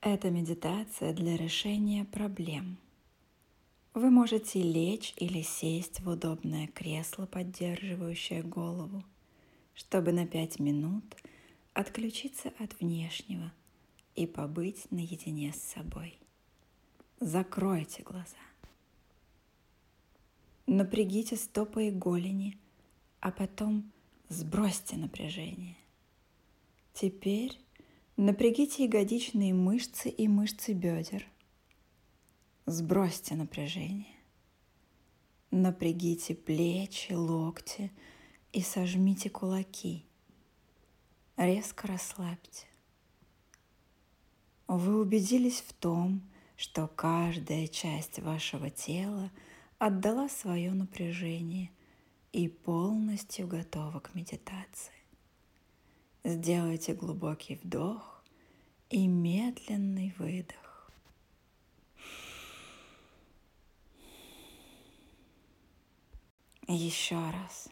Это медитация для решения проблем. Вы можете лечь или сесть в удобное кресло, поддерживающее голову, чтобы на пять минут отключиться от внешнего и побыть наедине с собой. Закройте глаза. Напрягите стопы и голени, а потом сбросьте напряжение. Теперь напрягите ягодичные мышцы и мышцы бедер. Сбросьте напряжение. Напрягите плечи, локти и сожмите кулаки. Резко расслабьте. Вы убедились в том, что каждая часть вашего тела отдала свое напряжение и полностью готова к медитации. Сделайте глубокий вдох и медленный выдох. Еще раз.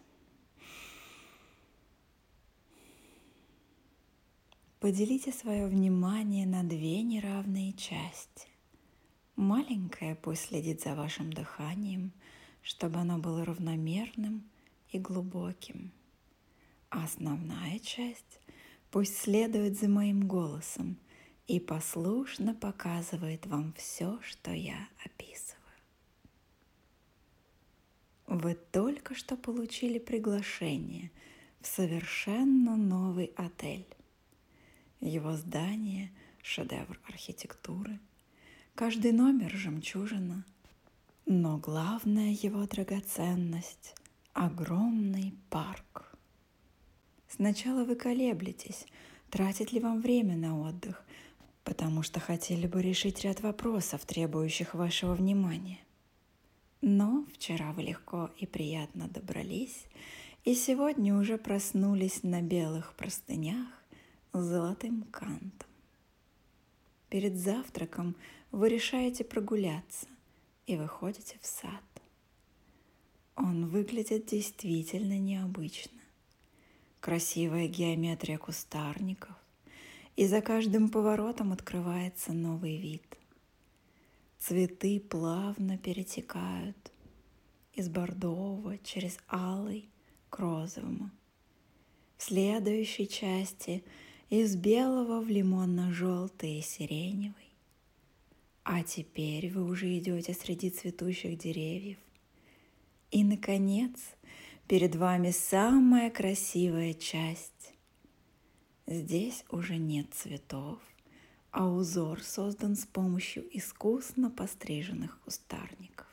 Поделите свое внимание на две неравные части. Маленькая пусть следит за вашим дыханием, чтобы оно было равномерным и глубоким. А основная часть пусть следует за моим голосом и послушно показывает вам все, что я описываю. Вы только что получили приглашение в совершенно новый отель. Его здание – шедевр архитектуры, каждый номер – жемчужина, но главная его драгоценность – огромный парк. Сначала вы колеблетесь, тратит ли вам время на отдых, потому что хотели бы решить ряд вопросов, требующих вашего внимания. Но вчера вы легко и приятно добрались, и сегодня уже проснулись на белых простынях с золотым кантом. Перед завтраком вы решаете прогуляться и выходите в сад. Он выглядит действительно необычно красивая геометрия кустарников, и за каждым поворотом открывается новый вид. Цветы плавно перетекают из бордового через алый к розовому. В следующей части из белого в лимонно-желтый и сиреневый. А теперь вы уже идете среди цветущих деревьев. И, наконец, Перед вами самая красивая часть. Здесь уже нет цветов, а узор создан с помощью искусно постриженных кустарников.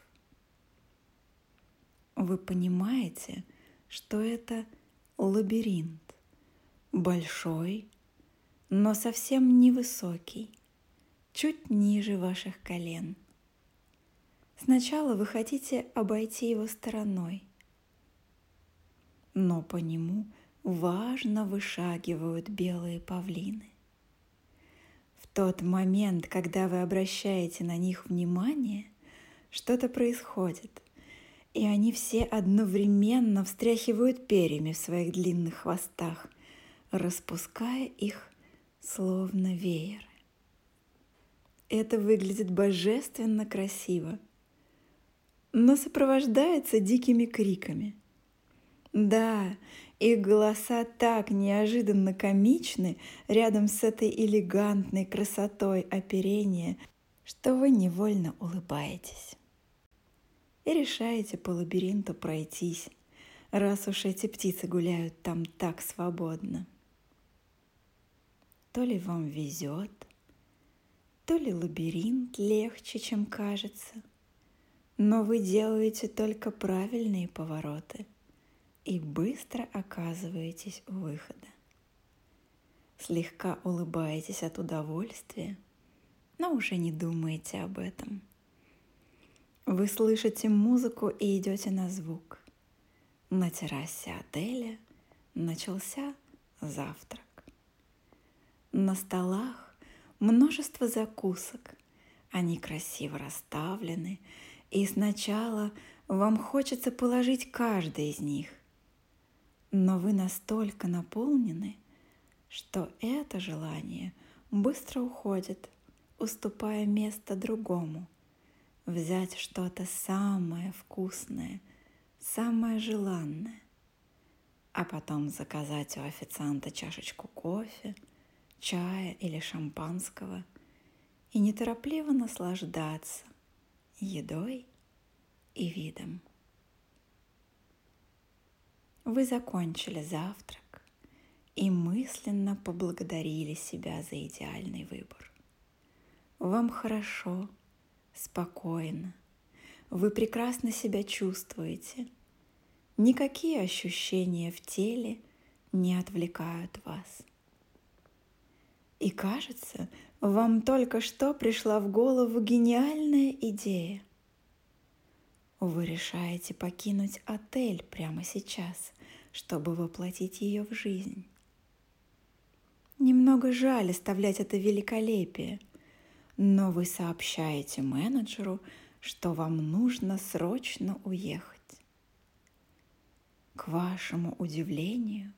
Вы понимаете, что это лабиринт, большой, но совсем невысокий, чуть ниже ваших колен. Сначала вы хотите обойти его стороной – но по нему важно вышагивают белые павлины. В тот момент, когда вы обращаете на них внимание, что-то происходит, и они все одновременно встряхивают перьями в своих длинных хвостах, распуская их словно вееры. Это выглядит божественно красиво, но сопровождается дикими криками – да, их голоса так неожиданно комичны рядом с этой элегантной красотой оперения, что вы невольно улыбаетесь. И решаете по лабиринту пройтись, раз уж эти птицы гуляют там так свободно. То ли вам везет, то ли лабиринт легче, чем кажется, но вы делаете только правильные повороты – и быстро оказываетесь у выхода. Слегка улыбаетесь от удовольствия, но уже не думаете об этом. Вы слышите музыку и идете на звук. На террасе отеля начался завтрак. На столах множество закусок. Они красиво расставлены, и сначала вам хочется положить каждый из них, но вы настолько наполнены, что это желание быстро уходит, уступая место другому, взять что-то самое вкусное, самое желанное, а потом заказать у официанта чашечку кофе, чая или шампанского и неторопливо наслаждаться едой и видом. Вы закончили завтрак и мысленно поблагодарили себя за идеальный выбор. Вам хорошо, спокойно, вы прекрасно себя чувствуете. Никакие ощущения в теле не отвлекают вас. И кажется, вам только что пришла в голову гениальная идея – вы решаете покинуть отель прямо сейчас, чтобы воплотить ее в жизнь. Немного жаль оставлять это великолепие, но вы сообщаете менеджеру, что вам нужно срочно уехать. К вашему удивлению,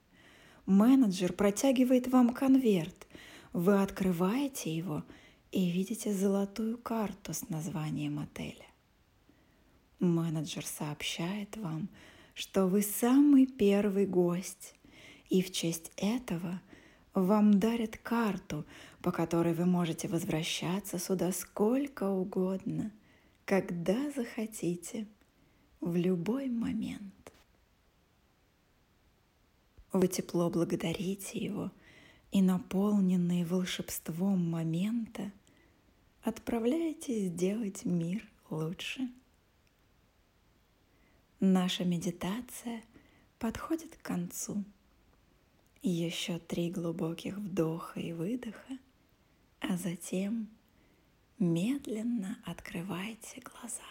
менеджер протягивает вам конверт, вы открываете его и видите золотую карту с названием отеля. Менеджер сообщает вам, что вы самый первый гость, и в честь этого вам дарят карту, по которой вы можете возвращаться сюда сколько угодно, когда захотите, в любой момент. Вы тепло благодарите его и, наполненные волшебством момента, отправляетесь сделать мир лучше. Наша медитация подходит к концу. Еще три глубоких вдоха и выдоха, а затем медленно открывайте глаза.